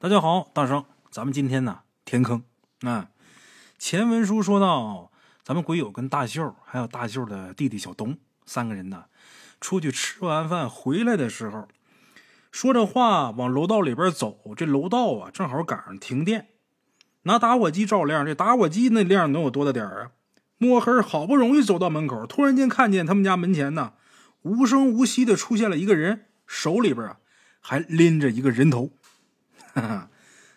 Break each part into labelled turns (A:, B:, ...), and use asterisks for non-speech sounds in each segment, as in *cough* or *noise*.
A: 大家好，大圣，咱们今天呢填坑啊。前文书说到，咱们鬼友跟大秀还有大秀的弟弟小东三个人呢，出去吃完饭回来的时候，说着话往楼道里边走。这楼道啊，正好赶上停电，拿打火机照亮。这打火机那亮能有多大点儿啊？摸黑好不容易走到门口，突然间看见他们家门前呢，无声无息的出现了一个人，手里边啊还拎着一个人头。哈哈，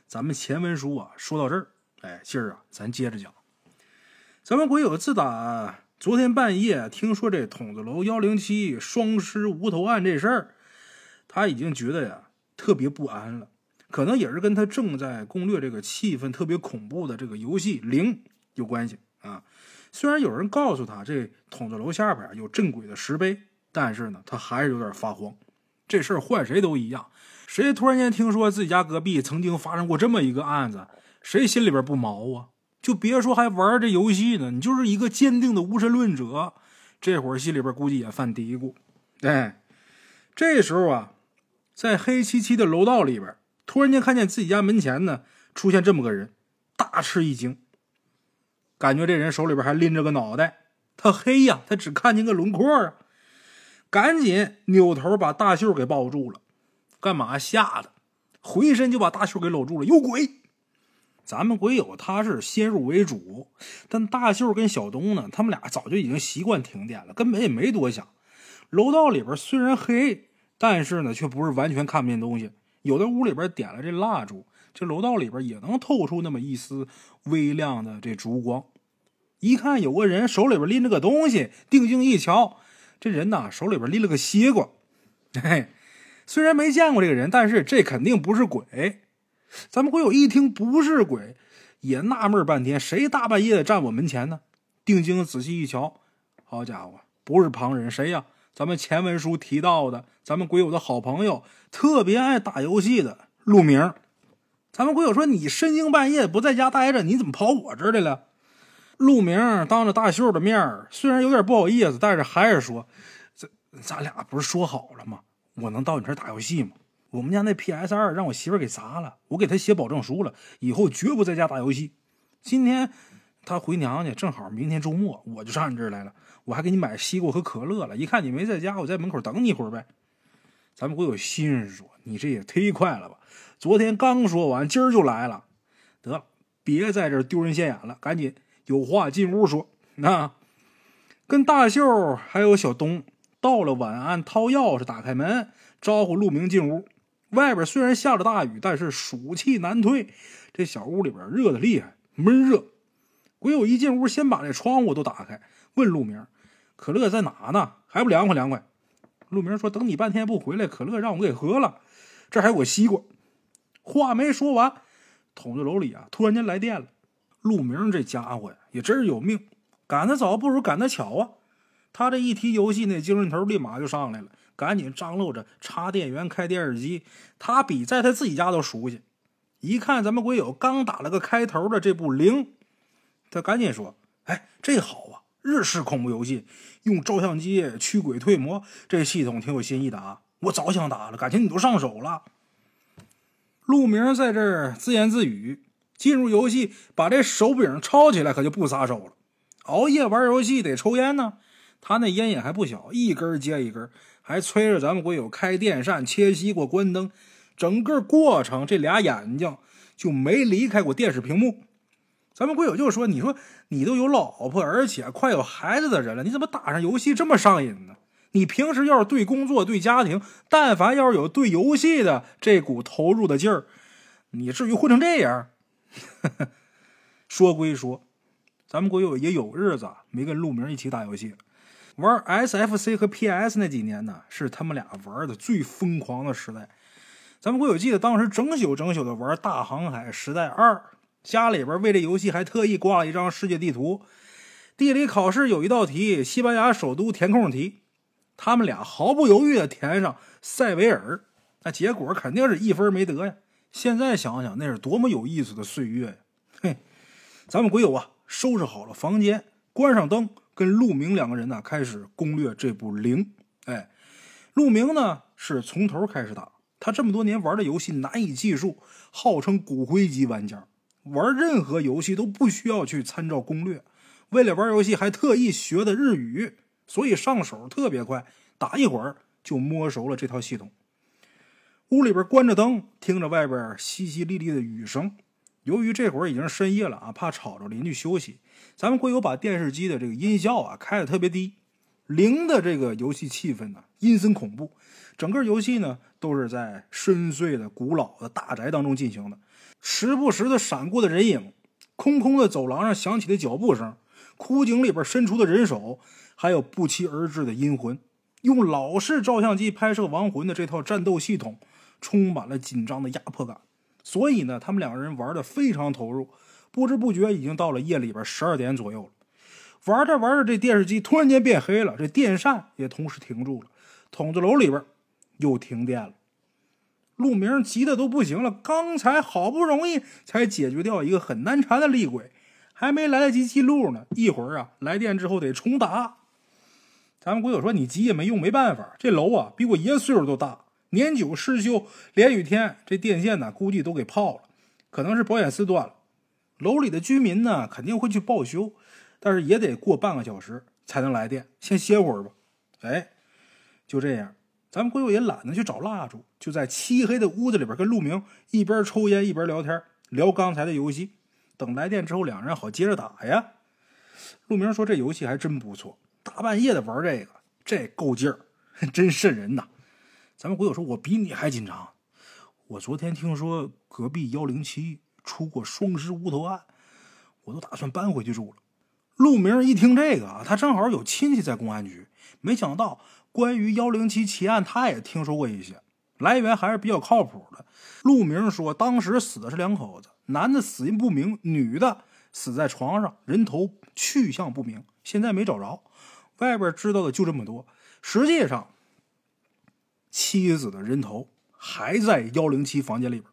A: 咱们前文书啊，说到这儿，哎，今儿啊，咱接着讲。咱们鬼友自打昨天半夜听说这筒子楼幺零七双尸无头案这事儿，他已经觉得呀特别不安了。可能也是跟他正在攻略这个气氛特别恐怖的这个游戏零有关系啊。虽然有人告诉他这筒子楼下边有镇鬼的石碑，但是呢，他还是有点发慌。这事儿换谁都一样。谁突然间听说自己家隔壁曾经发生过这么一个案子，谁心里边不毛啊？就别说还玩这游戏呢，你就是一个坚定的无神论者，这会儿心里边估计也犯嘀咕。哎，这时候啊，在黑漆漆的楼道里边，突然间看见自己家门前呢出现这么个人，大吃一惊，感觉这人手里边还拎着个脑袋，他黑呀，他只看见个轮廓啊，赶紧扭头把大秀给抱住了。干嘛吓得，回身就把大秀给搂住了。有鬼！咱们鬼友他是先入为主，但大秀跟小东呢，他们俩早就已经习惯停电了，根本也没多想。楼道里边虽然黑，但是呢，却不是完全看不见东西。有的屋里边点了这蜡烛，这楼道里边也能透出那么一丝微亮的这烛光。一看有个人手里边拎着个东西，定睛一瞧，这人呐手里边拎了个西瓜，嘿。虽然没见过这个人，但是这肯定不是鬼。咱们鬼友一听不是鬼，也纳闷半天，谁大半夜的站我门前呢？定睛仔细一瞧，好家伙，不是旁人，谁呀？咱们前文书提到的，咱们鬼友的好朋友，特别爱打游戏的陆明。咱们鬼友说：“你深更半夜不在家待着，你怎么跑我这儿来了？”陆明当着大秀的面虽然有点不好意思，但是还是说：“这咱俩不是说好了吗？”我能到你这儿打游戏吗？我们家那 PS 二让我媳妇给砸了，我给她写保证书了，以后绝不在家打游戏。今天她回娘家，正好明天周末，我就上你这儿来了。我还给你买西瓜和可乐了。一看你没在家，我在门口等你一会儿呗。咱们会有新人说：“你这也忒快了吧？昨天刚说完，今儿就来了。得了，别在这丢人现眼了，赶紧有话进屋说。”那跟大秀还有小东。到了晚安，掏钥匙打开门，招呼陆明进屋。外边虽然下着大雨，但是暑气难退。这小屋里边热的厉害，闷热。鬼友一进屋，先把这窗户都打开，问陆明：“可乐在哪呢？还不凉快凉快？”陆明说：“等你半天不回来，可乐让我给喝了。这还有个西瓜。”话没说完，筒子楼里啊，突然间来电了。陆明这家伙呀，也真是有命，赶得早不如赶得巧啊。他这一提游戏，那精神头立马就上来了，赶紧张罗着插电源、开电视机。他比在他自己家都熟悉。一看咱们鬼友刚打了个开头的这部零，他赶紧说：“哎，这好啊，日式恐怖游戏，用照相机驱鬼退魔，这系统挺有新意的啊！我早想打了，感情你都上手了。”陆明在这儿自言自语，进入游戏，把这手柄抄起来，可就不撒手了。熬夜玩游戏得抽烟呢。他那烟瘾还不小，一根接一根，还催着咱们鬼友开电扇、切西瓜、关灯，整个过程这俩眼睛就没离开过电视屏幕。咱们鬼友就说：“你说你都有老婆，而且快有孩子的人了，你怎么打上游戏这么上瘾呢？你平时要是对工作、对家庭，但凡要是有对游戏的这股投入的劲儿，你至于混成这样？” *laughs* 说归说，咱们鬼友也有日子没跟陆明一起打游戏。玩 SFC 和 PS 那几年呢，是他们俩玩的最疯狂的时代。咱们国有记得当时整宿整宿的玩《大航海时代二》，家里边为这游戏还特意挂了一张世界地图。地理考试有一道题，西班牙首都填空题，他们俩毫不犹豫的填上塞维尔，那结果肯定是一分没得呀。现在想想，那是多么有意思的岁月呀！嘿，咱们鬼友啊，收拾好了房间，关上灯。跟陆明两个人呢，开始攻略这部零。哎，陆明呢是从头开始打，他这么多年玩的游戏难以计数，号称骨灰级玩家，玩任何游戏都不需要去参照攻略。为了玩游戏，还特意学的日语，所以上手特别快，打一会儿就摸熟了这套系统。屋里边关着灯，听着外边淅淅沥沥的雨声。由于这会儿已经深夜了啊，怕吵着邻居休息，咱们会有把电视机的这个音效啊开的特别低，零的这个游戏气氛呢阴森恐怖。整个游戏呢都是在深邃的古老的大宅当中进行的，时不时的闪过的人影，空空的走廊上响起的脚步声，枯井里边伸出的人手，还有不期而至的阴魂。用老式照相机拍摄亡魂的这套战斗系统，充满了紧张的压迫感。所以呢，他们两个人玩的非常投入，不知不觉已经到了夜里边十二点左右了。玩着玩着，这电视机突然间变黑了，这电扇也同时停住了，筒子楼里边又停电了。陆明急的都不行了，刚才好不容易才解决掉一个很难缠的厉鬼，还没来得及记录呢，一会儿啊来电之后得重打。咱们鬼友说你急也没用，没办法，这楼啊比我爷岁数都大。年久失修，连雨天，这电线呢，估计都给泡了，可能是保险丝断了。楼里的居民呢，肯定会去报修，但是也得过半个小时才能来电。先歇会儿吧。哎，就这样，咱们鬼友也懒得去找蜡烛，就在漆黑的屋子里边跟陆明一边抽烟一边聊天，聊刚才的游戏。等来电之后，两人好接着打呀。陆明说：“这游戏还真不错，大半夜的玩这个，这够劲儿，*laughs* 真瘆人呐。”咱们鬼友说：“我比你还紧张。我昨天听说隔壁幺零七出过双尸无头案，我都打算搬回去住了。”陆明一听这个啊，他正好有亲戚在公安局，没想到关于幺零七奇案，他也听说过一些，来源还是比较靠谱的。陆明说，当时死的是两口子，男的死因不明，女的死在床上，人头去向不明，现在没找着。外边知道的就这么多，实际上。妻子的人头还在幺零七房间里边。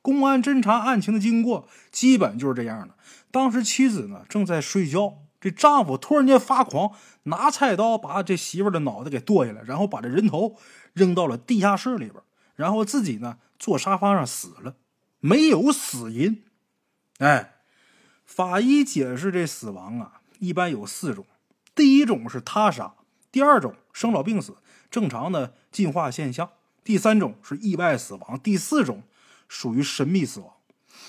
A: 公安侦查案情的经过，基本就是这样的。当时妻子呢正在睡觉，这丈夫突然间发狂，拿菜刀把这媳妇的脑袋给剁下来，然后把这人头扔到了地下室里边，然后自己呢坐沙发上死了，没有死因。哎，法医解释这死亡啊，一般有四种：第一种是他杀，第二种生老病死。正常的进化现象。第三种是意外死亡，第四种属于神秘死亡。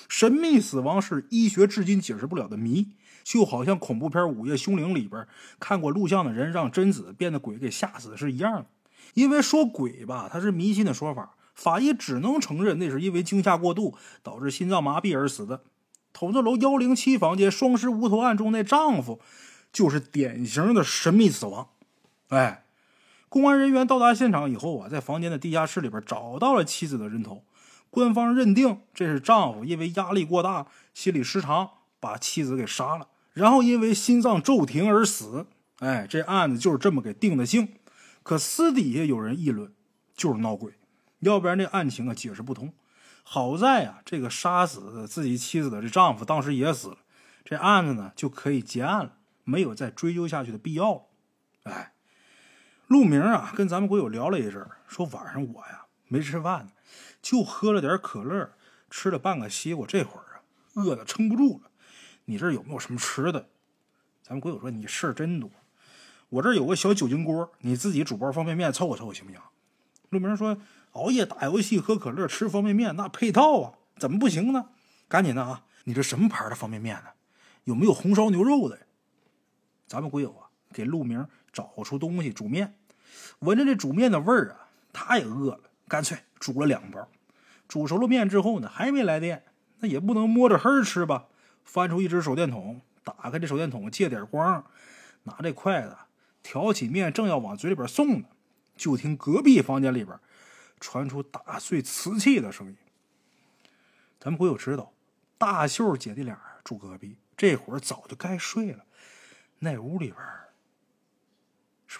A: 神秘死亡是医学至今解释不了的谜，就好像恐怖片《午夜凶铃》里边看过录像的人让贞子变得鬼给吓死是一样的。因为说鬼吧，它是迷信的说法，法医只能承认那是因为惊吓过度导致心脏麻痹而死的。筒子楼幺零七房间双尸无头案中那丈夫就是典型的神秘死亡。哎。公安人员到达现场以后啊，在房间的地下室里边找到了妻子的人头。官方认定这是丈夫因为压力过大、心理失常把妻子给杀了，然后因为心脏骤停而死。哎，这案子就是这么给定的性。可私底下有人议论，就是闹鬼，要不然这案情啊解释不通。好在啊，这个杀死自己妻子的这丈夫当时也死了，这案子呢就可以结案了，没有再追究下去的必要了。哎。陆明啊，跟咱们鬼友聊了一阵说晚上我呀没吃饭呢，就喝了点可乐，吃了半个西瓜，这会儿啊饿的撑不住了。你这有没有什么吃的？咱们鬼友说你事儿真多，我这有个小酒精锅，你自己煮包方便面凑合凑合行不行？陆明说熬夜打游戏喝可乐吃方便面那配套啊，怎么不行呢？赶紧的啊，你这什么牌的方便面呢？有没有红烧牛肉的？咱们鬼友啊给陆明。找出东西煮面，闻着这煮面的味儿啊，他也饿了，干脆煮了两包。煮熟了面之后呢，还没来电，那也不能摸着黑吃吧。翻出一只手电筒，打开这手电筒借点光，拿这筷子挑起面，正要往嘴里边送呢，就听隔壁房间里边传出打碎瓷器的声音。咱们鬼友知道，大秀姐弟俩住隔壁，这会儿早就该睡了，那屋里边。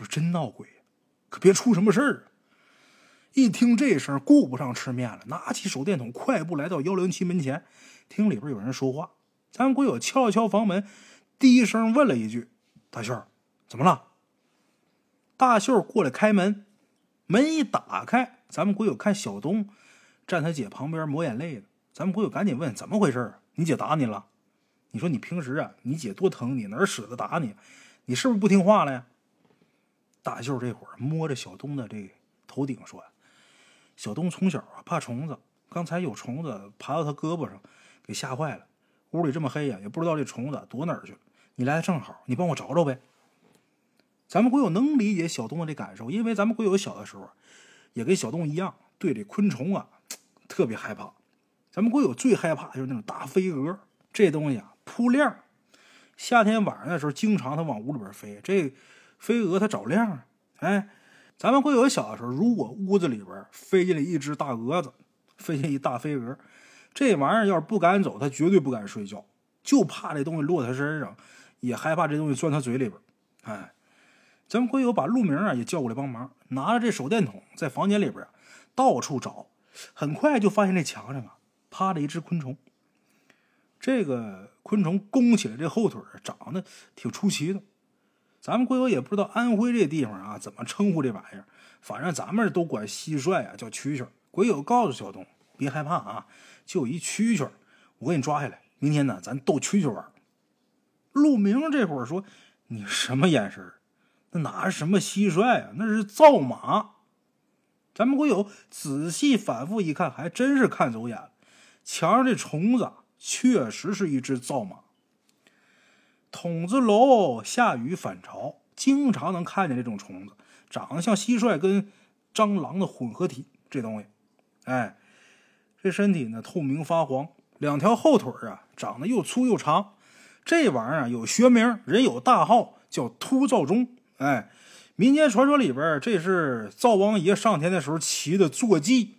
A: 是真闹鬼？可别出什么事儿！一听这声，顾不上吃面了，拿起手电筒，快步来到幺零七门前，听里边有人说话。咱们鬼友敲了敲房门，低声问了一句：“大秀，怎么了？”大秀过来开门，门一打开，咱们鬼友看小东站他姐旁边抹眼泪呢，咱们鬼友赶紧问怎么回事你姐打你了？你说你平时啊，你姐多疼你，哪舍得打你？你是不是不听话了呀？大秀这会儿摸着小东的这头顶说：“小东从小啊怕虫子，刚才有虫子爬到他胳膊上，给吓坏了。屋里这么黑呀，也不知道这虫子躲哪儿去了。你来的正好，你帮我找找呗。”咱们鬼友能理解小东的这感受，因为咱们鬼友小的时候也跟小东一样，对这昆虫啊特别害怕。咱们鬼友最害怕就是那种大飞蛾，这东西啊扑亮。夏天晚上的时候，经常它往屋里边飞。这飞蛾它找亮，哎，咱们鬼友小的时候，如果屋子里边飞进来一只大蛾子，飞进一大飞蛾，这玩意儿要是不敢走，它绝对不敢睡觉，就怕这东西落他身上，也害怕这东西钻他嘴里边。哎。咱们鬼友把陆明啊也叫过来帮忙，拿着这手电筒在房间里边到处找，很快就发现这墙上啊趴着一只昆虫。这个昆虫弓起来这后腿长得挺出奇的，咱们鬼友也不知道安徽这地方啊怎么称呼这玩意儿，反正咱们都管蟋蟀啊叫蛐蛐。鬼友告诉小东别害怕啊，就一蛐蛐，我给你抓下来，明天呢咱逗蛐蛐玩。陆明这会儿说：“你什么眼神？”那哪是什么蟋蟀啊？那是灶马。咱们鬼友仔细反复一看，还真是看走眼了。墙上这虫子确实是一只灶马。筒子楼下雨反潮，经常能看见这种虫子，长得像蟋蟀跟蟑螂的混合体。这东西，哎，这身体呢透明发黄，两条后腿啊长得又粗又长。这玩意儿有学名，人有大号，叫秃灶钟。哎，民间传说里边，这是灶王爷上天的时候骑的坐骑，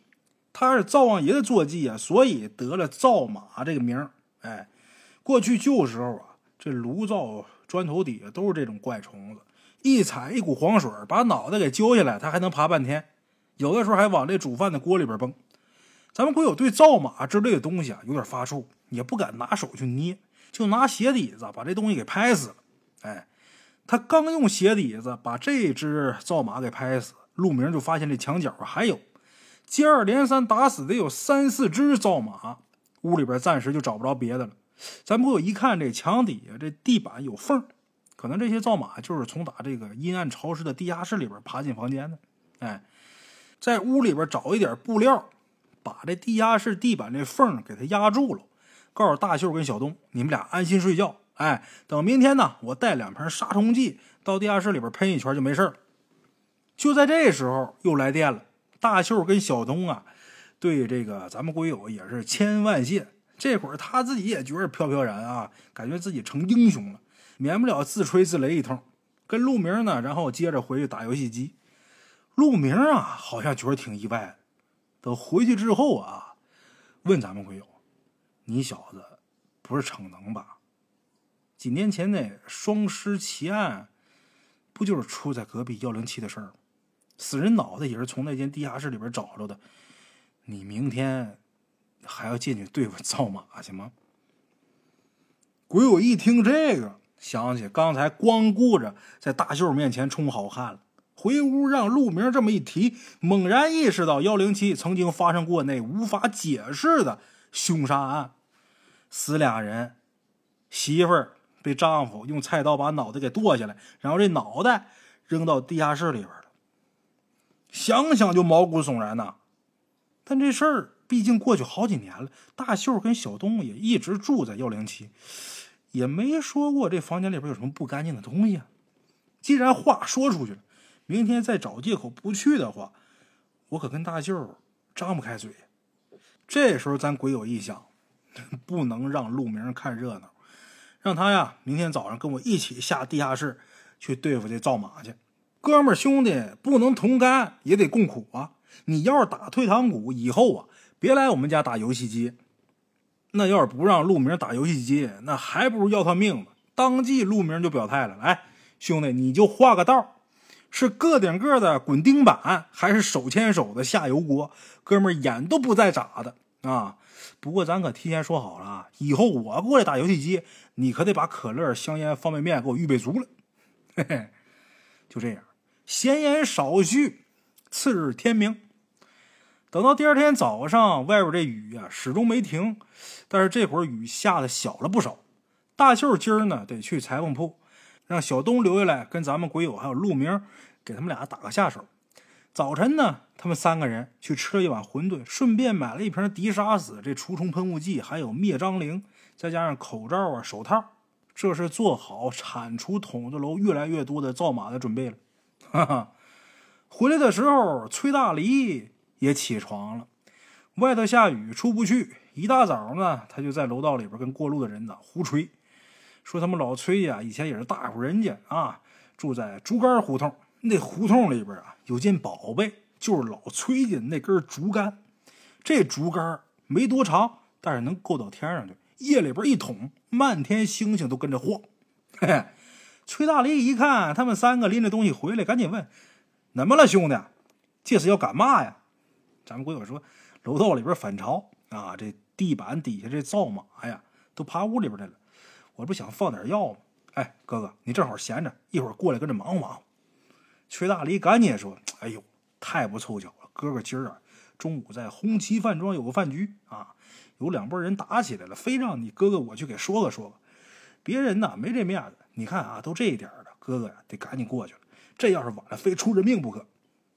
A: 他是灶王爷的坐骑啊，所以得了灶马这个名哎，过去旧时候啊，这炉灶砖头底下都是这种怪虫子，一踩一股黄水，把脑袋给揪下来，它还能爬半天，有的时候还往这煮饭的锅里边蹦。咱们国友对灶马之类的东西啊有点发怵，也不敢拿手去捏，就拿鞋底子把这东西给拍死了。哎。他刚用鞋底子把这只灶马给拍死，陆明就发现这墙角还有，接二连三打死得有三四只灶马，屋里边暂时就找不着别的了。咱朋友一看这墙底下这地板有缝，可能这些灶马就是从打这个阴暗潮湿的地下室里边爬进房间的。哎，在屋里边找一点布料，把这地下室地板这缝给它压住了，告诉大秀跟小东，你们俩安心睡觉。哎，等明天呢，我带两瓶杀虫剂到地下室里边喷一圈就没事了。就在这时候又来电了，大秀跟小东啊，对这个咱们鬼友也是千恩万谢。这会儿他自己也觉得飘飘然啊，感觉自己成英雄了，免不了自吹自擂一通。跟陆明呢，然后接着回去打游戏机。陆明啊，好像觉得挺意外的。等回去之后啊，问咱们鬼友：“你小子不是逞能吧？”几年前那双尸奇案，不就是出在隔壁幺零七的事儿吗？死人脑袋也是从那间地下室里边找着的。你明天还要进去对付造马去吗？鬼友一听这个，想起刚才光顾着在大秀面前充好汉了，回屋让陆明这么一提，猛然意识到幺零七曾经发生过那无法解释的凶杀案，死俩人，媳妇儿。被丈夫用菜刀把脑袋给剁下来，然后这脑袋扔到地下室里边了。想想就毛骨悚然呐！但这事儿毕竟过去好几年了，大秀跟小东也一直住在幺零七，也没说过这房间里边有什么不干净的东西啊。既然话说出去了，明天再找借口不去的话，我可跟大秀张不开嘴。这时候咱鬼友一想，*laughs* 不能让陆明看热闹。让他呀，明天早上跟我一起下地下室去对付这赵马去。哥们兄弟不能同甘，也得共苦啊！你要是打退堂鼓，以后啊，别来我们家打游戏机。那要是不让陆明打游戏机，那还不如要他命呢。当即陆明就表态了：“来，兄弟，你就画个道，是个顶个的滚钉板，还是手牵手的下油锅？哥们儿眼都不再眨的啊！”不过咱可提前说好了，以后我过来打游戏机，你可得把可乐、香烟、方便面给我预备足了。*laughs* 嘿嘿，就这样，闲言少叙。次日天明，等到第二天早上，外边这雨呀始终没停，但是这会儿雨下的小了不少。大秀今儿呢得去裁缝铺，让小东留下来跟咱们鬼友还有陆明给他们俩打个下手。早晨呢，他们三个人去吃了一碗馄饨，顺便买了一瓶敌杀死这除虫喷雾剂，还有灭蟑灵，再加上口罩啊、手套，这是做好铲除筒子楼越来越多的造马的准备了。哈哈，回来的时候，崔大梨。也起床了，外头下雨出不去。一大早呢，他就在楼道里边跟过路的人呢胡吹，说他们老崔呀，以前也是大户人家啊，住在竹竿胡同。那胡同里边啊，有件宝贝，就是老崔家那根竹竿。这竹竿没多长，但是能够到天上去。夜里边一捅，漫天星星都跟着晃。嘿嘿，崔大力一看他们三个拎着东西回来，赶紧问：“怎么了，兄弟？这是要干嘛呀？”咱们鬼友说，楼道里边反潮啊，这地板底下这灶马呀，都爬屋里边来了。我不想放点药吗？哎，哥哥，你正好闲着，一会儿过来跟着忙活忙活。崔大黎赶紧说：“哎呦，太不凑巧了，哥哥今儿啊，中午在红旗饭庄有个饭局啊，有两拨人打起来了，非让你哥哥我去给说个说个。别人呐没这面子，你看啊，都这一点了，哥哥呀得赶紧过去了。这要是晚了，非出人命不可。”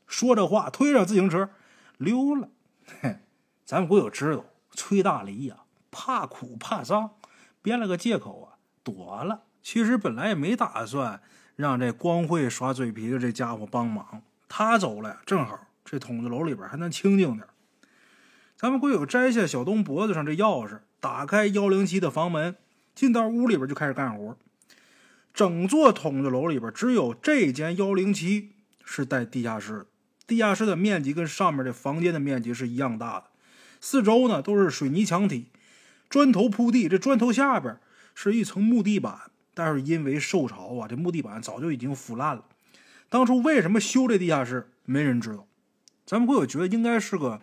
A: 说着话，推上自行车。溜了，嘿，咱们鬼友知道崔大梨呀，怕苦怕脏，编了个借口啊，躲了。其实本来也没打算让这光会耍嘴皮子这家伙帮忙，他走了，正好这筒子楼里边还能清静点。咱们鬼友摘下小东脖子上这钥匙，打开幺零七的房门，进到屋里边就开始干活。整座筒子楼里边只有这间幺零七是带地下室的。地下室的面积跟上面这房间的面积是一样大的，四周呢都是水泥墙体，砖头铺地。这砖头下边是一层木地板，但是因为受潮啊，这木地板早就已经腐烂了。当初为什么修这地下室，没人知道。咱们会有觉得应该是个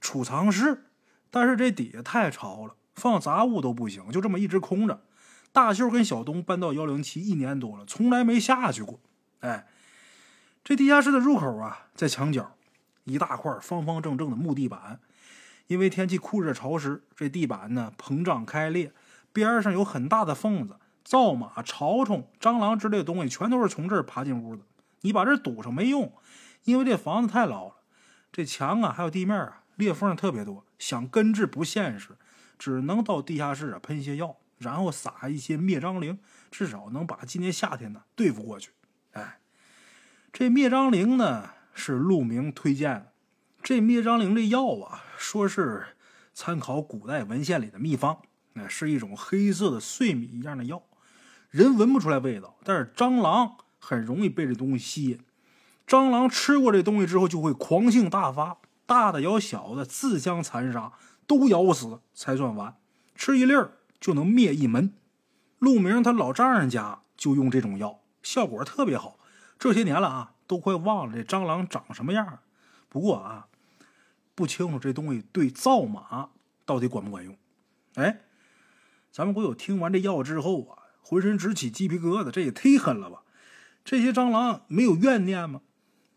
A: 储藏室，但是这底下太潮了，放杂物都不行，就这么一直空着。大秀跟小东搬到幺零七一年多了，从来没下去过。哎。这地下室的入口啊，在墙角，一大块方方正正的木地板。因为天气酷热潮湿，这地板呢膨胀开裂，边上有很大的缝子，灶马、潮虫、蟑螂之类的东西全都是从这儿爬进屋的。你把这堵上没用，因为这房子太老了，这墙啊还有地面啊裂缝特别多，想根治不现实，只能到地下室啊喷些药，然后撒一些灭蟑灵，至少能把今年夏天呢对付过去。哎。这灭蟑灵呢是陆明推荐的。这灭蟑灵这药啊，说是参考古代文献里的秘方，那是一种黑色的碎米一样的药，人闻不出来味道，但是蟑螂很容易被这东西吸引。蟑螂吃过这东西之后就会狂性大发，大的咬小的，自相残杀，都咬死才算完。吃一粒儿就能灭一门。陆明他老丈人家就用这种药，效果特别好。这些年了啊，都快忘了这蟑螂长什么样。不过啊，不清楚这东西对造马到底管不管用。哎，咱们鬼友听完这药之后啊，浑身直起鸡皮疙瘩，这也忒狠了吧！这些蟑螂没有怨念吗？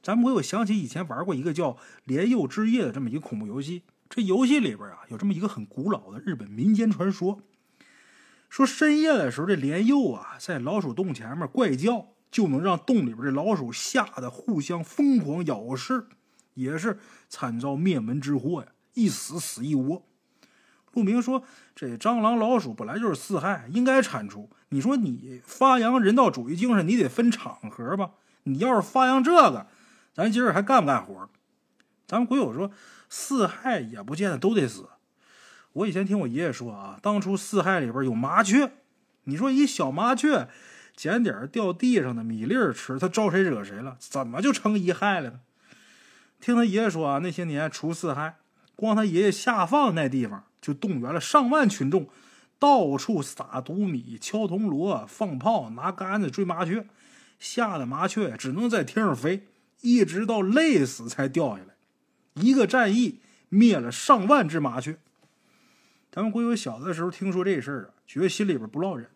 A: 咱们鬼友想起以前玩过一个叫《莲幼之夜》的这么一个恐怖游戏。这游戏里边啊，有这么一个很古老的日本民间传说，说深夜的时候，这莲幼啊在老鼠洞前面怪叫。就能让洞里边的老鼠吓得互相疯狂咬噬，也是惨遭灭门之祸呀！一死死一窝。陆明说：“这蟑螂、老鼠本来就是四害，应该铲除。你说你发扬人道主义精神，你得分场合吧？你要是发扬这个，咱今儿还干不干活？”咱们鬼友说：“四害也不见得都得死。我以前听我爷爷说啊，当初四害里边有麻雀，你说一小麻雀。”捡点掉地上的米粒儿吃，他招谁惹谁了？怎么就成一害了呢？听他爷爷说啊，那些年除四害，光他爷爷下放那地方就动员了上万群众，到处撒毒米、敲铜锣、放炮、拿杆子追麻雀，吓得麻雀只能在天上飞，一直到累死才掉下来。一个战役灭了上万只麻雀。咱们鬼友小的时候听说这事儿啊，觉得心里边不落忍。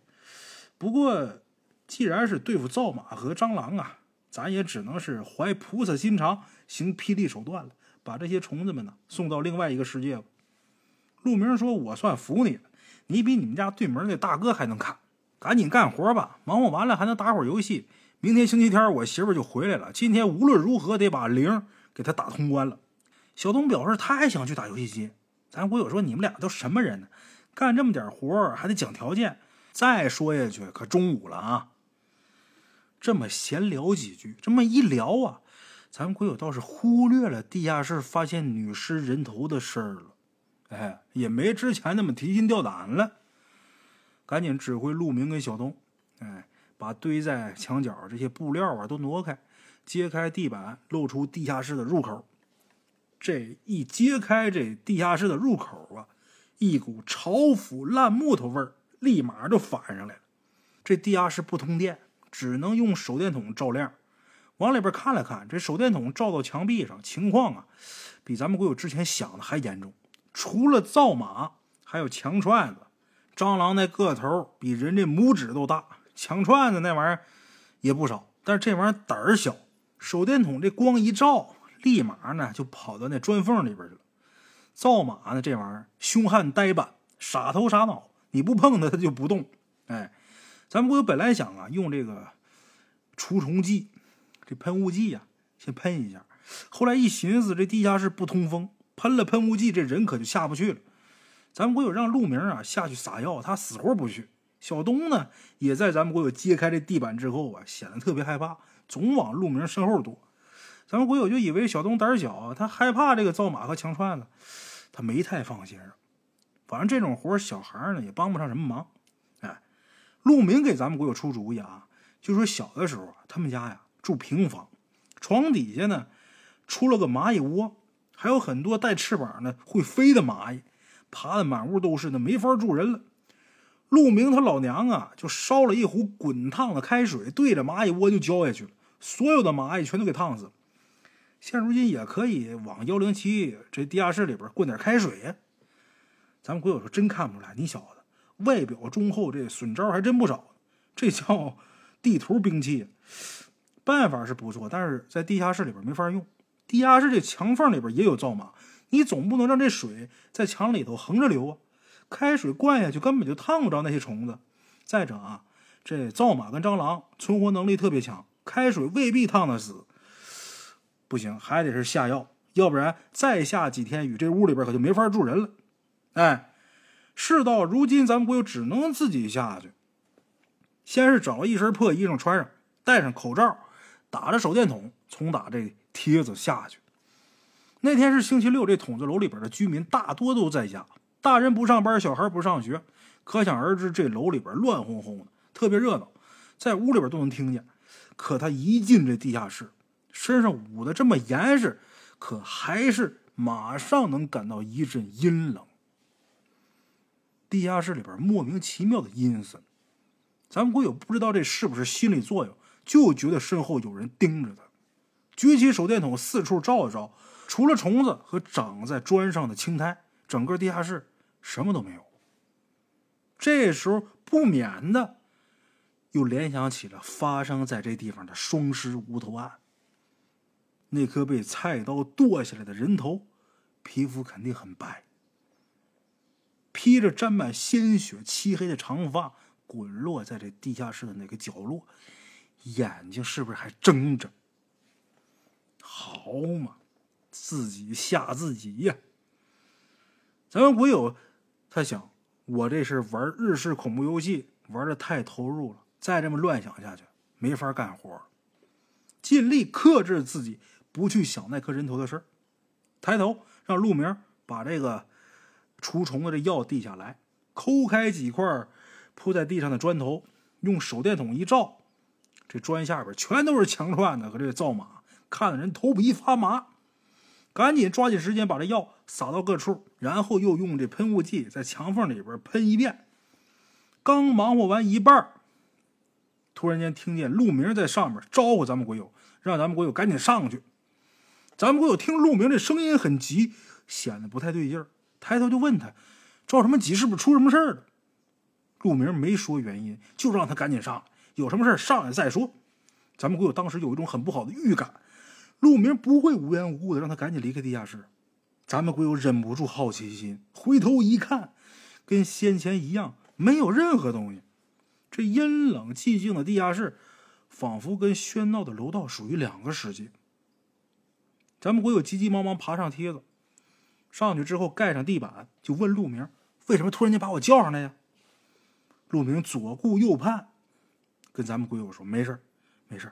A: 不过。既然是对付灶马和蟑螂啊，咱也只能是怀菩萨心肠，行霹雳手段了，把这些虫子们呢送到另外一个世界吧。陆明说：“我算服你了，你比你们家对门那大哥还能看，赶紧干活吧，忙活完了还能打会儿游戏。明天星期天我媳妇就回来了，今天无论如何得把铃给他打通关了。”小东表示他还想去打游戏机。咱国友说：“你们俩都什么人呢？干这么点活还得讲条件。再说下去可中午了啊。”这么闲聊几句，这么一聊啊，咱国友倒是忽略了地下室发现女尸人头的事儿了。哎，也没之前那么提心吊胆了。赶紧指挥陆明跟小东，哎，把堆在墙角这些布料啊都挪开，揭开地板，露出地下室的入口。这一揭开这地下室的入口啊，一股潮腐烂木头味儿立马就反上来了。这地下室不通电，只能用手电筒照亮。往里边看了看，这手电筒照到墙壁上，情况啊，比咱们国有之前想的还严重。除了灶马，还有墙串子。蟑螂那个头比人这拇指都大，墙串子那玩意儿也不少。但是这玩意儿胆儿小，手电筒这光一照，立马呢就跑到那砖缝里边去了。灶马呢这玩意儿凶悍呆板，傻头傻脑，你不碰它它就不动。哎，咱们国本来想啊用这个除虫剂，这喷雾剂呀先喷一下，后来一寻思这地下室不通风。喷了喷雾剂，这人可就下不去了。咱们国有让陆明啊下去撒药，他死活不去。小东呢，也在咱们国有揭开这地板之后啊，显得特别害怕，总往陆明身后躲。咱们国有就以为小东胆小，他害怕这个灶马和墙串子，他没太放心上。反正这种活小孩呢也帮不上什么忙。陆明给咱们国有出主意啊，就说小的时候啊，他们家呀住平房，床底下呢出了个蚂蚁窝。还有很多带翅膀的会飞的蚂蚁，爬的满屋都是，那没法住人了。陆明他老娘啊，就烧了一壶滚烫的开水，对着蚂蚁窝就浇下去了，所有的蚂蚁全都给烫死了。现如今也可以往幺零七这地下室里边灌点开水呀。咱们鬼友说真看不出来，你小子外表忠厚，这损招还真不少。这叫地图兵器，办法是不错，但是在地下室里边没法用。地下室这墙缝里边也有灶马，你总不能让这水在墙里头横着流啊！开水灌下去根本就烫不着那些虫子。再者啊，这灶马跟蟑螂存活能力特别强，开水未必烫得死。不行，还得是下药，要不然再下几天雨，这屋里边可就没法住人了。哎，事到如今，咱们不就只能自己下去。先是找了一身破衣裳穿上，戴上口罩，打着手电筒，从打这。帖子下去。那天是星期六，这筒子楼里边的居民大多都在家，大人不上班，小孩不上学，可想而知，这楼里边乱哄哄的，特别热闹，在屋里边都能听见。可他一进这地下室，身上捂得这么严实，可还是马上能感到一阵阴冷。地下室里边莫名其妙的阴森，咱们国友不知道这是不是心理作用，就觉得身后有人盯着他。举起手电筒四处照一照，除了虫子和长在砖上的青苔，整个地下室什么都没有。这时候不免的又联想起了发生在这地方的双尸无头案。那颗被菜刀剁下来的人头，皮肤肯定很白，披着沾满鲜血、漆黑的长发，滚落在这地下室的那个角落，眼睛是不是还睁着？好嘛，自己吓自己呀！咱们国友他想，我这是玩日式恐怖游戏，玩的太投入了，再这么乱想下去，没法干活。尽力克制自己，不去想那颗人头的事儿。抬头让陆明把这个除虫的这药递下来，抠开几块铺在地上的砖头，用手电筒一照，这砖下边全都是墙串子和这个灶马。看的人头皮发麻，赶紧抓紧时间把这药撒到各处，然后又用这喷雾剂在墙缝里边喷一遍。刚忙活完一半，突然间听见陆明在上面招呼咱们国友，让咱们国友赶紧上去。咱们国友听陆明这声音很急，显得不太对劲儿，抬头就问他：“着什么急？是不是出什么事儿了？”陆明没说原因，就让他赶紧上，有什么事上来再说。咱们国友当时有一种很不好的预感。陆明不会无缘无故的让他赶紧离开地下室。咱们鬼友忍不住好奇心，回头一看，跟先前一样，没有任何东西。这阴冷寂静的地下室，仿佛跟喧闹的楼道属于两个世界。咱们鬼友急急忙忙爬上梯子，上去之后盖上地板，就问陆明：“为什么突然间把我叫上来呀？”陆明左顾右盼，跟咱们鬼友说：“没事没事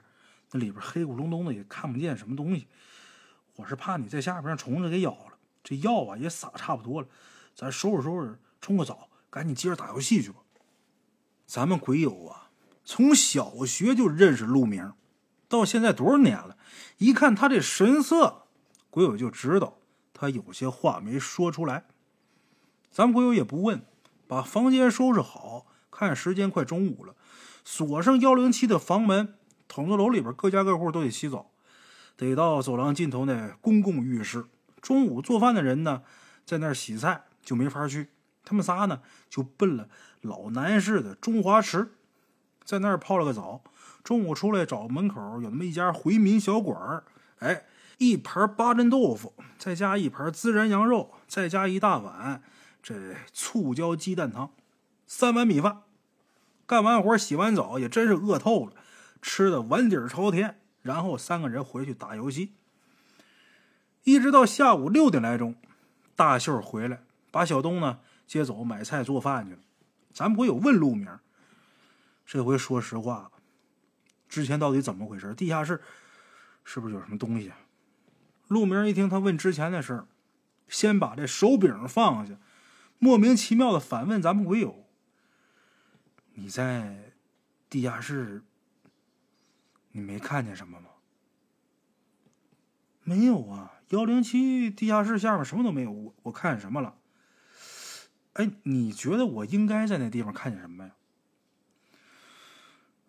A: 那里边黑咕隆咚的，也看不见什么东西。我是怕你在下边让虫子给咬了。这药啊也撒差不多了，咱收拾收拾，冲个澡，赶紧接着打游戏去吧。”咱们鬼友啊，从小学就认识陆明，到现在多少年了？一看他这神色，鬼友就知道他有些话没说出来。咱们鬼友也不问，把房间收拾好。看时间快中午了，锁上幺零七的房门。筒子楼里边各家各户都得洗澡，得到走廊尽头那公共浴室。中午做饭的人呢，在那儿洗菜就没法去。他们仨呢，就奔了老南市的中华池，在那儿泡了个澡。中午出来找门口有那么一家回民小馆儿，哎，一盘八珍豆腐，再加一盘孜然羊肉，再加一大碗这醋椒鸡蛋汤。三碗米饭，干完活洗完澡也真是饿透了，吃的碗底朝天。然后三个人回去打游戏，一直到下午六点来钟，大秀回来把小东呢接走买菜做饭去了。咱不会有问路名，这回说实话，之前到底怎么回事？地下室是不是有什么东西？陆明一听他问之前的事儿，先把这手柄放下，莫名其妙的反问咱们鬼友。你在地下室，你没看见什么吗？没有啊，幺零七地下室下面什么都没有。我我看见什么了？哎，你觉得我应该在那地方看见什么呀？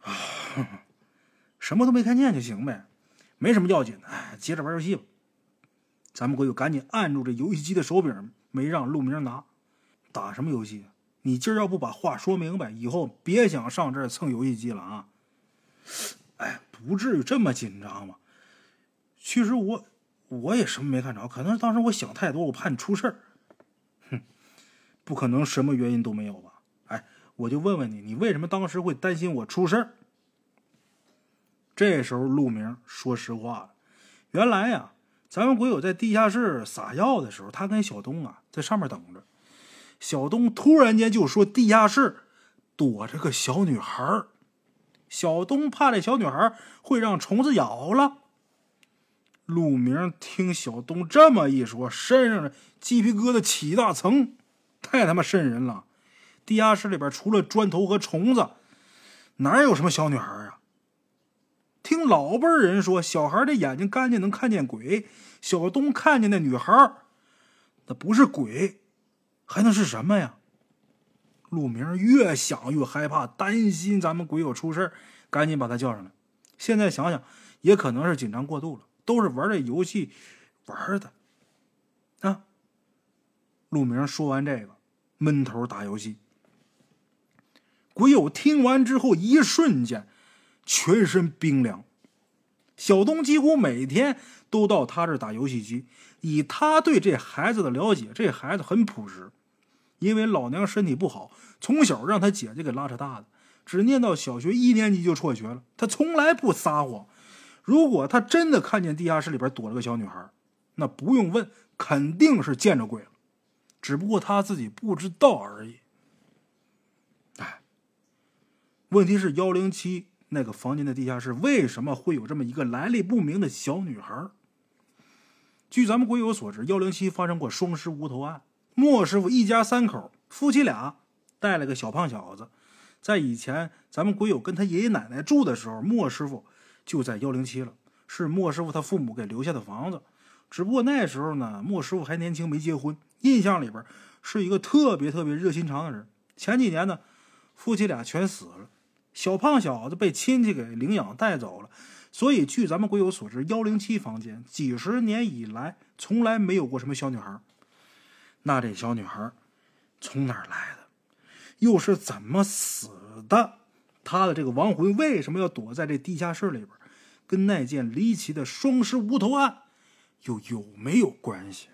A: 啊，*sighs* 什么都没看见就行呗，没什么要紧的。哎，接着玩游戏吧。咱们鬼友赶紧按住这游戏机的手柄，没让陆明拿。打什么游戏？你今儿要不把话说明白，以后别想上这儿蹭游戏机了啊！哎，不至于这么紧张吧？其实我我也什么没看着，可能当时我想太多，我怕你出事儿。哼，不可能什么原因都没有吧？哎，我就问问你，你为什么当时会担心我出事儿？这时候陆明说实话了，原来呀，咱们鬼友在地下室撒药的时候，他跟小东啊在上面等着。小东突然间就说：“地下室躲着个小女孩小东怕这小女孩会让虫子咬了。陆明听小东这么一说，身上的鸡皮疙瘩起大层，太他妈瘆人了！地下室里边除了砖头和虫子，哪有什么小女孩啊？听老辈人说，小孩的眼睛干净，能看见鬼。小东看见那女孩，那不是鬼。”还能是什么呀？陆明越想越害怕，担心咱们鬼友出事赶紧把他叫上来。现在想想，也可能是紧张过度了，都是玩这游戏玩的。啊！陆明说完这个，闷头打游戏。鬼友听完之后，一瞬间全身冰凉。小东几乎每天都到他这打游戏机，以他对这孩子的了解，这孩子很朴实。因为老娘身体不好，从小让他姐姐给拉扯大的，只念到小学一年级就辍学了。他从来不撒谎。如果他真的看见地下室里边躲着个小女孩，那不用问，肯定是见着鬼了，只不过他自己不知道而已。哎，问题是幺零七那个房间的地下室为什么会有这么一个来历不明的小女孩？据咱们鬼友所知，幺零七发生过双尸无头案。莫师傅一家三口，夫妻俩带了个小胖小子。在以前，咱们鬼友跟他爷爷奶奶住的时候，莫师傅就在幺零七了，是莫师傅他父母给留下的房子。只不过那时候呢，莫师傅还年轻，没结婚。印象里边是一个特别特别热心肠的人。前几年呢，夫妻俩全死了，小胖小子被亲戚给领养带走了。所以，据咱们鬼友所知，幺零七房间几十年以来从来没有过什么小女孩。那这小女孩从哪来的？又是怎么死的？她的这个亡魂为什么要躲在这地下室里边？跟那件离奇的双尸无头案又有没有关系？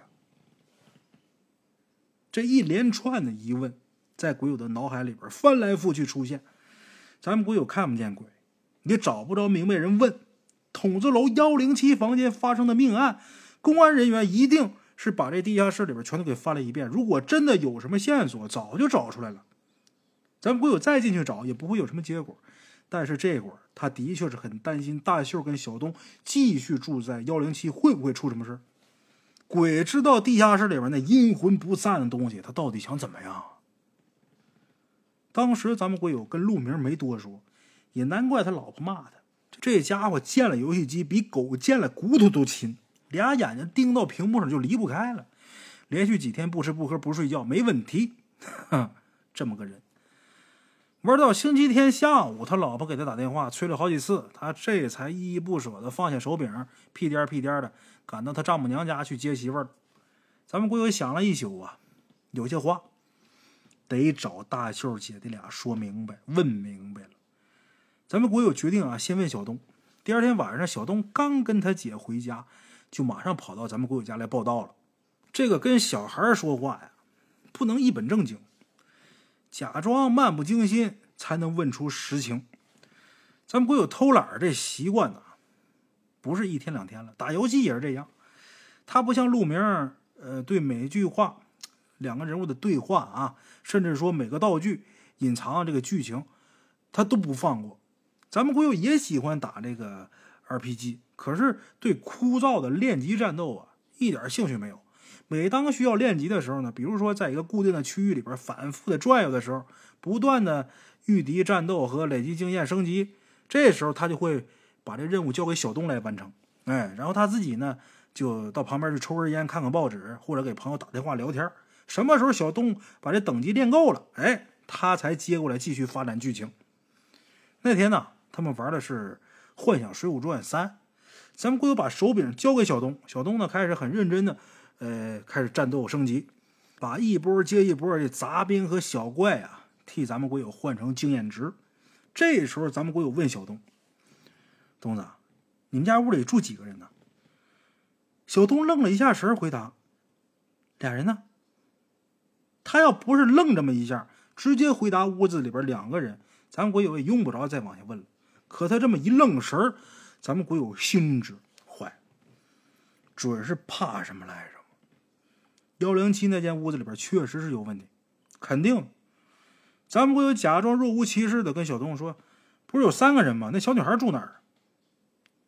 A: 这一连串的疑问在鬼友的脑海里边翻来覆去出现。咱们鬼友看不见鬼，也找不着明白人问。筒子楼幺零七房间发生的命案，公安人员一定是把这地下室里边全都给翻了一遍。如果真的有什么线索，早就找出来了。咱们鬼友再进去找，也不会有什么结果。但是这会儿，他的确是很担心大秀跟小东继续住在幺零七会不会出什么事鬼知道地下室里边那阴魂不散的东西，他到底想怎么样？当时咱们鬼友跟陆明没多说，也难怪他老婆骂他。这家伙见了游戏机比狗见了骨头都亲，俩眼睛盯到屏幕上就离不开了。连续几天不吃不喝不睡觉没问题，哼，这么个人。玩到星期天下午，他老婆给他打电话催了好几次，他这才依依不舍的放下手柄，屁颠屁颠的赶到他丈母娘家去接媳妇儿。咱们鬼友想了一宿啊，有些话得找大秀姐弟俩说明白，问明白了。咱们国友决定啊，先问小东。第二天晚上，小东刚跟他姐回家，就马上跑到咱们国友家来报道了。这个跟小孩说话呀，不能一本正经，假装漫不经心，才能问出实情。咱们国友偷懒这习惯呢，不是一天两天了，打游戏也是这样。他不像陆明，呃，对每一句话、两个人物的对话啊，甚至说每个道具隐藏这个剧情，他都不放过。咱们国友也喜欢打这个 RPG，可是对枯燥的练级战斗啊一点兴趣没有。每当需要练级的时候呢，比如说在一个固定的区域里边反复的转悠的时候，不断的御敌战斗和累积经验升级，这时候他就会把这任务交给小东来完成。哎，然后他自己呢就到旁边去抽根烟、看看报纸，或者给朋友打电话聊天。什么时候小东把这等级练够了，哎，他才接过来继续发展剧情。那天呢？他们玩的是《幻想水浒传三》，咱们鬼友把手柄交给小东，小东呢开始很认真的，呃，开始战斗升级，把一波接一波的杂兵和小怪啊，替咱们鬼友换成经验值。这时候，咱们鬼友问小东：“东子，你们家屋里住几个人呢？”小东愣了一下神，回答：“俩人呢。”他要不是愣这么一下，直接回答屋子里边两个人，咱们鬼友也用不着再往下问了。可他这么一愣神儿，咱们鬼友心知坏，准是怕什么来着？幺零七那间屋子里边确实是有问题，肯定。咱们鬼友假装若无其事的跟小东说：“不是有三个人吗？那小女孩住哪儿？”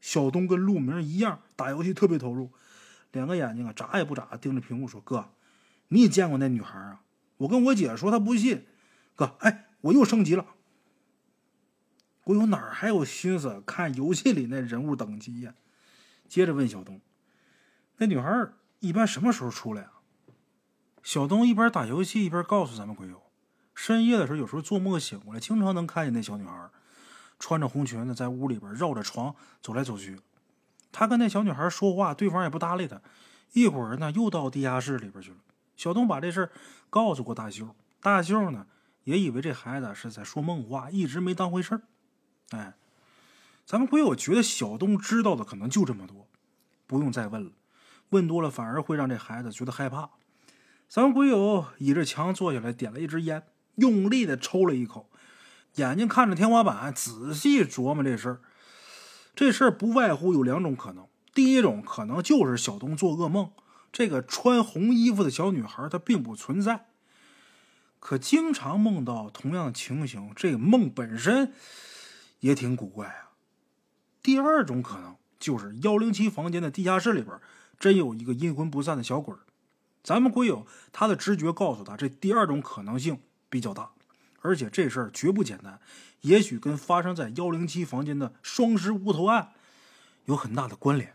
A: 小东跟陆明一样，打游戏特别投入，两个眼睛啊眨也不眨盯着屏幕说：“哥，你也见过那女孩啊？我跟我姐说，她不信。哥，哎，我又升级了。”我有哪儿还有心思看游戏里那人物等级呀？接着问小东：“那女孩一般什么时候出来啊？”小东一边打游戏一边告诉咱们鬼友：“深夜的时候，有时候做梦醒过来，经常能看见那小女孩穿着红裙子在屋里边绕着床走来走去。他跟那小女孩说话，对方也不搭理他。一会儿呢，又到地下室里边去了。小东把这事告诉过大秀，大秀呢也以为这孩子是在说梦话，一直没当回事儿。”哎，咱们鬼友觉得小东知道的可能就这么多，不用再问了。问多了反而会让这孩子觉得害怕。咱们鬼友倚着墙坐下来，点了一支烟，用力的抽了一口，眼睛看着天花板，仔细琢磨这事儿。这事儿不外乎有两种可能：第一种可能就是小东做噩梦，这个穿红衣服的小女孩她并不存在，可经常梦到同样的情形，这个梦本身。也挺古怪啊。第二种可能就是幺零七房间的地下室里边真有一个阴魂不散的小鬼咱们鬼友他的直觉告诉他，这第二种可能性比较大，而且这事儿绝不简单，也许跟发生在幺零七房间的双尸无头案有很大的关联。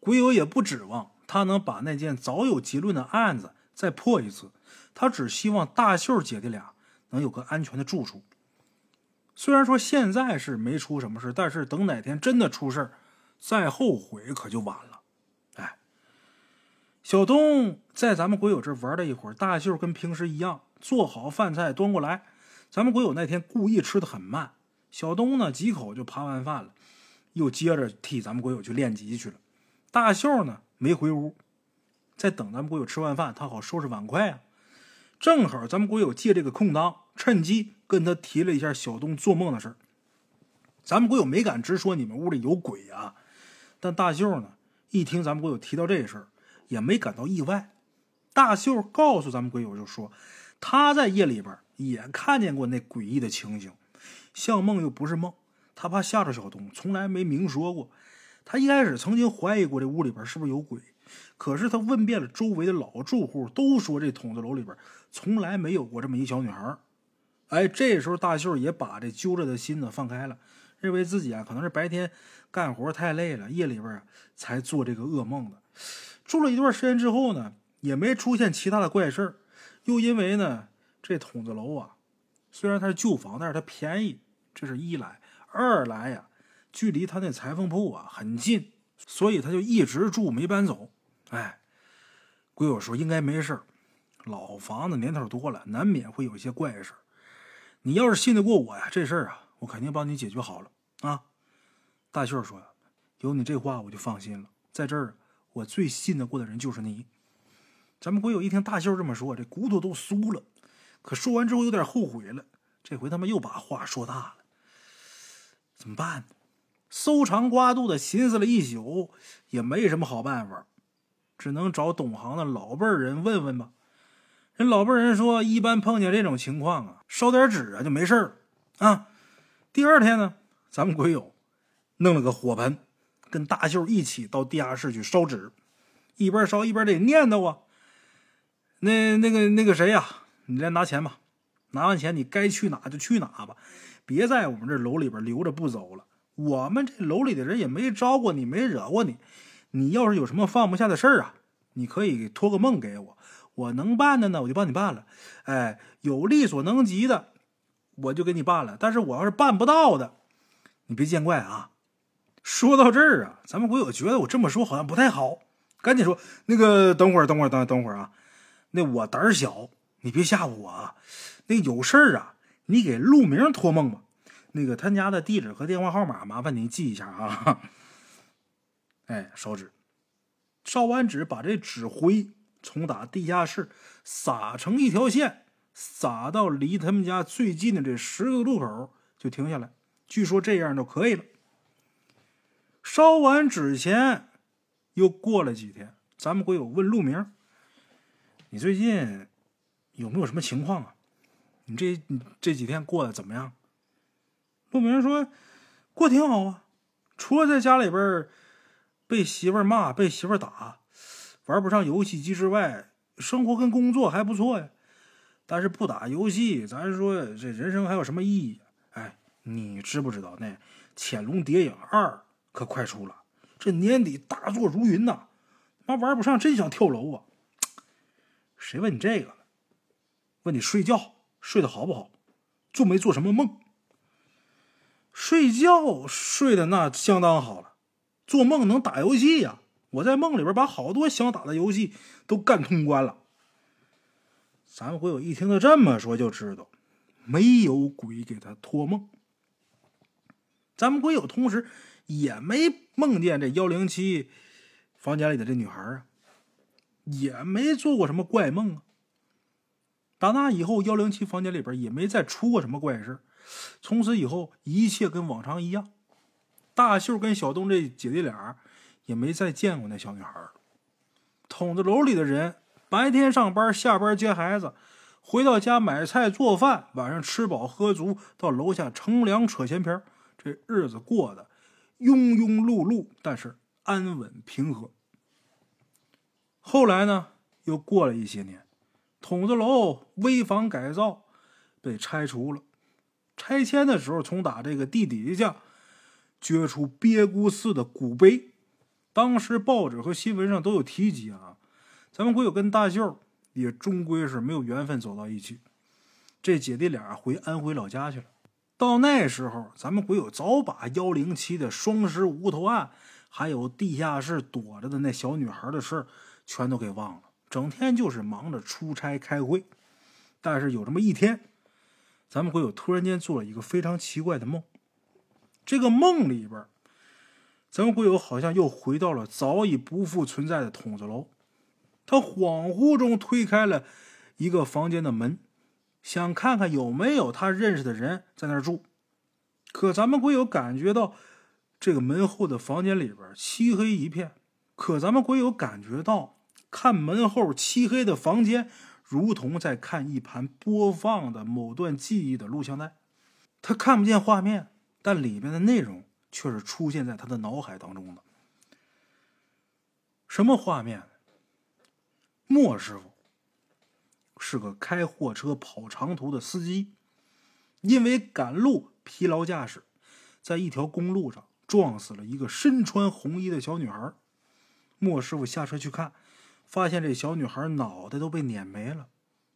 A: 鬼友也不指望他能把那件早有结论的案子再破一次，他只希望大秀姐弟俩能有个安全的住处。虽然说现在是没出什么事，但是等哪天真的出事再后悔可就晚了。哎，小东在咱们鬼友这玩了一会儿，大秀跟平时一样做好饭菜端过来。咱们鬼友那天故意吃的很慢，小东呢几口就扒完饭了，又接着替咱们鬼友去练级去了。大秀呢没回屋，在等咱们鬼友吃完饭，他好收拾碗筷啊。正好咱们鬼友借这个空当，趁机跟他提了一下小东做梦的事。咱们鬼友没敢直说你们屋里有鬼啊，但大秀呢一听咱们鬼友提到这事儿，也没感到意外。大秀告诉咱们鬼友就说，他在夜里边也看见过那诡异的情形，像梦又不是梦，他怕吓着小东，从来没明说过。他一开始曾经怀疑过这屋里边是不是有鬼，可是他问遍了周围的老住户，都说这筒子楼里边从来没有过这么一小女孩。哎，这时候大秀也把这揪着的心呢放开了，认为自己啊可能是白天干活太累了，夜里边啊才做这个噩梦的。住了一段时间之后呢。也没出现其他的怪事儿，又因为呢，这筒子楼啊，虽然它是旧房，但是它便宜，这是一来；二来呀，距离他那裁缝铺啊很近，所以他就一直住没搬走。哎，鬼友说应该没事老房子年头多了，难免会有一些怪事你要是信得过我呀，这事儿啊，我肯定帮你解决好了啊。大秀说：“有你这话，我就放心了。在这儿，我最信得过的人就是你。”咱们鬼友一听大秀这么说，这骨头都酥了。可说完之后有点后悔了，这回他妈又把话说大了，怎么办呢？搜肠刮肚的寻思了一宿，也没什么好办法，只能找懂行的老辈人问问吧。人老辈人说，一般碰见这种情况啊，烧点纸啊就没事了啊。第二天呢，咱们鬼友弄了个火盆，跟大秀一起到地下室去烧纸，一边烧一边得念叨啊。那那个那个谁呀，你来拿钱吧。拿完钱，你该去哪就去哪吧，别在我们这楼里边留着不走了。我们这楼里的人也没招过你，没惹过你。你要是有什么放不下的事儿啊，你可以托个梦给我，我能办的呢，我就帮你办了。哎，有力所能及的，我就给你办了。但是我要是办不到的，你别见怪啊。说到这儿啊，咱们鬼友觉得我这么说好像不太好，赶紧说那个等会儿，等会儿，等等会儿啊。那我胆儿小，你别吓唬我啊！那有事儿啊，你给陆明托梦吧。那个他家的地址和电话号码，麻烦您记一下啊。哎，烧纸，烧完纸，把这纸灰从打地下室撒成一条线，撒到离他们家最近的这十个路口就停下来。据说这样就可以了。烧完纸钱，又过了几天，咱们鬼友问路明。你最近有没有什么情况啊？你这这几天过得怎么样？陆明说过挺好啊，除了在家里边被媳妇骂、被媳妇打、玩不上游戏机之外，生活跟工作还不错呀。但是不打游戏，咱说这人生还有什么意义？哎，你知不知道那《潜龙谍影二》可快出了？这年底大作如云呐！妈玩不上，真想跳楼啊！谁问你这个了？问你睡觉睡得好不好？做没做什么梦？睡觉睡得那相当好了，做梦能打游戏呀！我在梦里边把好多想打的游戏都干通关了。咱们鬼友一听他这么说，就知道没有鬼给他托梦。咱们鬼友同时也没梦见这幺零七房间里的这女孩啊。也没做过什么怪梦啊。打那以后，幺零七房间里边也没再出过什么怪事从此以后，一切跟往常一样。大秀跟小东这姐弟俩也没再见过那小女孩筒子楼里的人白天上班，下班接孩子，回到家买菜做饭，晚上吃饱喝足，到楼下乘凉扯闲篇这日子过得庸庸碌碌，但是安稳平和。后来呢，又过了一些年，筒子楼危房改造，被拆除了。拆迁的时候，从打这个地底下掘出鳖姑寺的古碑，当时报纸和新闻上都有提及啊。咱们鬼友跟大舅也终归是没有缘分走到一起，这姐弟俩回安徽老家去了。到那时候，咱们鬼友早把幺零七的双尸无头案，还有地下室躲着的那小女孩的事全都给忘了，整天就是忙着出差开会。但是有这么一天，咱们鬼友突然间做了一个非常奇怪的梦。这个梦里边咱们鬼友好像又回到了早已不复存在的筒子楼。他恍惚中推开了一个房间的门，想看看有没有他认识的人在那儿住。可咱们鬼友感觉到这个门后的房间里边漆黑一片。可咱们鬼友感觉到看门后漆黑的房间，如同在看一盘播放的某段记忆的录像带。他看不见画面，但里面的内容却是出现在他的脑海当中的。什么画面？莫师傅是个开货车跑长途的司机，因为赶路疲劳驾驶，在一条公路上撞死了一个身穿红衣的小女孩。莫师傅下车去看，发现这小女孩脑袋都被碾没了。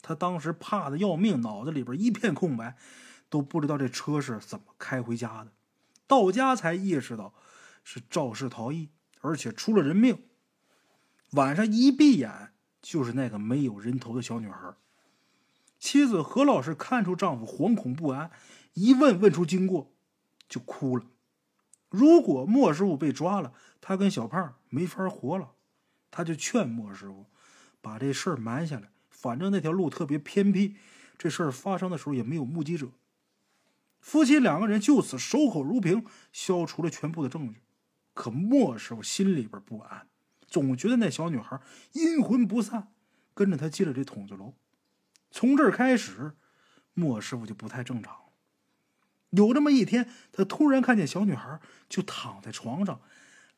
A: 他当时怕的要命，脑子里边一片空白，都不知道这车是怎么开回家的。到家才意识到是肇事逃逸，而且出了人命。晚上一闭眼。就是那个没有人头的小女孩。妻子何老师看出丈夫惶恐不安，一问问出经过，就哭了。如果莫师傅被抓了，他跟小胖没法活了。他就劝莫师傅把这事儿瞒下来，反正那条路特别偏僻，这事儿发生的时候也没有目击者。夫妻两个人就此守口如瓶，消除了全部的证据。可莫师傅心里边不安。总觉得那小女孩阴魂不散，跟着他进了这筒子楼。从这儿开始，莫师傅就不太正常。有这么一天，他突然看见小女孩就躺在床上，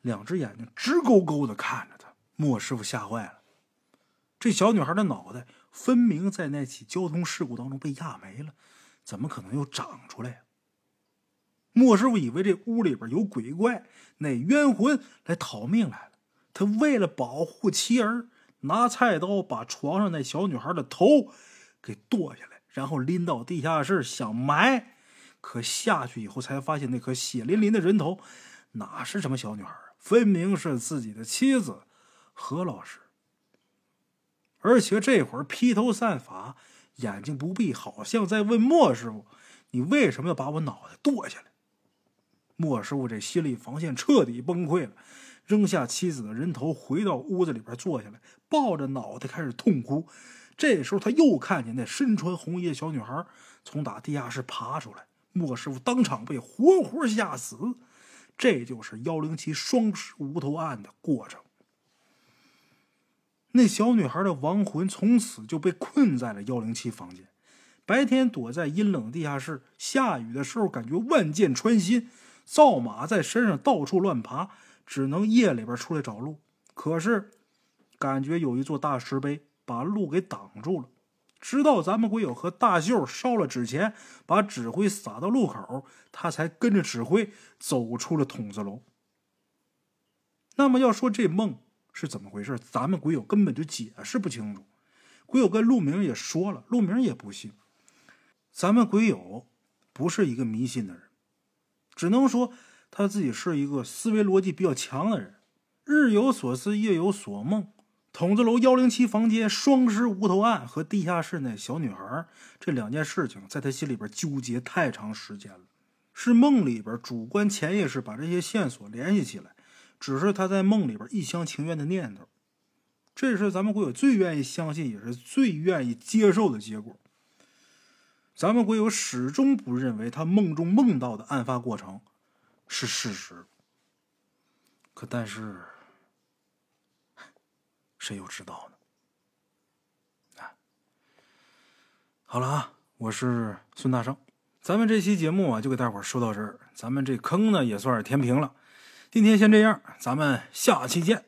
A: 两只眼睛直勾勾的看着他。莫师傅吓坏了，这小女孩的脑袋分明在那起交通事故当中被压没了，怎么可能又长出来？莫师傅以为这屋里边有鬼怪，那冤魂来讨命来了。他为了保护妻儿，拿菜刀把床上那小女孩的头给剁下来，然后拎到地下室想埋。可下去以后才发现，那颗血淋淋的人头哪是什么小女孩，分明是自己的妻子何老师。而且这会儿披头散发，眼睛不闭，好像在问莫师傅：“你为什么要把我脑袋剁下来？”莫师傅这心理防线彻底崩溃了。扔下妻子的人头，回到屋子里边坐下来，抱着脑袋开始痛哭。这时候他又看见那身穿红衣的小女孩从打地下室爬出来，莫师傅当场被活活吓死。这就是幺零七双尸无头案的过程。那小女孩的亡魂从此就被困在了幺零七房间，白天躲在阴冷地下室，下雨的时候感觉万箭穿心，扫马在身上到处乱爬。只能夜里边出来找路，可是感觉有一座大石碑把路给挡住了。直到咱们鬼友和大秀烧了纸钱，把纸灰撒到路口，他才跟着纸灰走出了筒子楼。那么要说这梦是怎么回事，咱们鬼友根本就解释不清楚。鬼友跟陆明也说了，陆明也不信。咱们鬼友不是一个迷信的人，只能说。他自己是一个思维逻辑比较强的人，日有所思，夜有所梦。筒子楼幺零七房间双尸无头案和地下室那小女孩这两件事情，在他心里边纠结太长时间了。是梦里边主观潜意识把这些线索联系起来，只是他在梦里边一厢情愿的念头。这是咱们鬼友最愿意相信，也是最愿意接受的结果。咱们鬼友始终不认为他梦中梦到的案发过程。是事实，可但是，谁又知道呢？啊，好了啊，我是孙大圣，咱们这期节目啊，就给大伙说到这儿，咱们这坑呢也算是填平了。今天先这样，咱们下期见。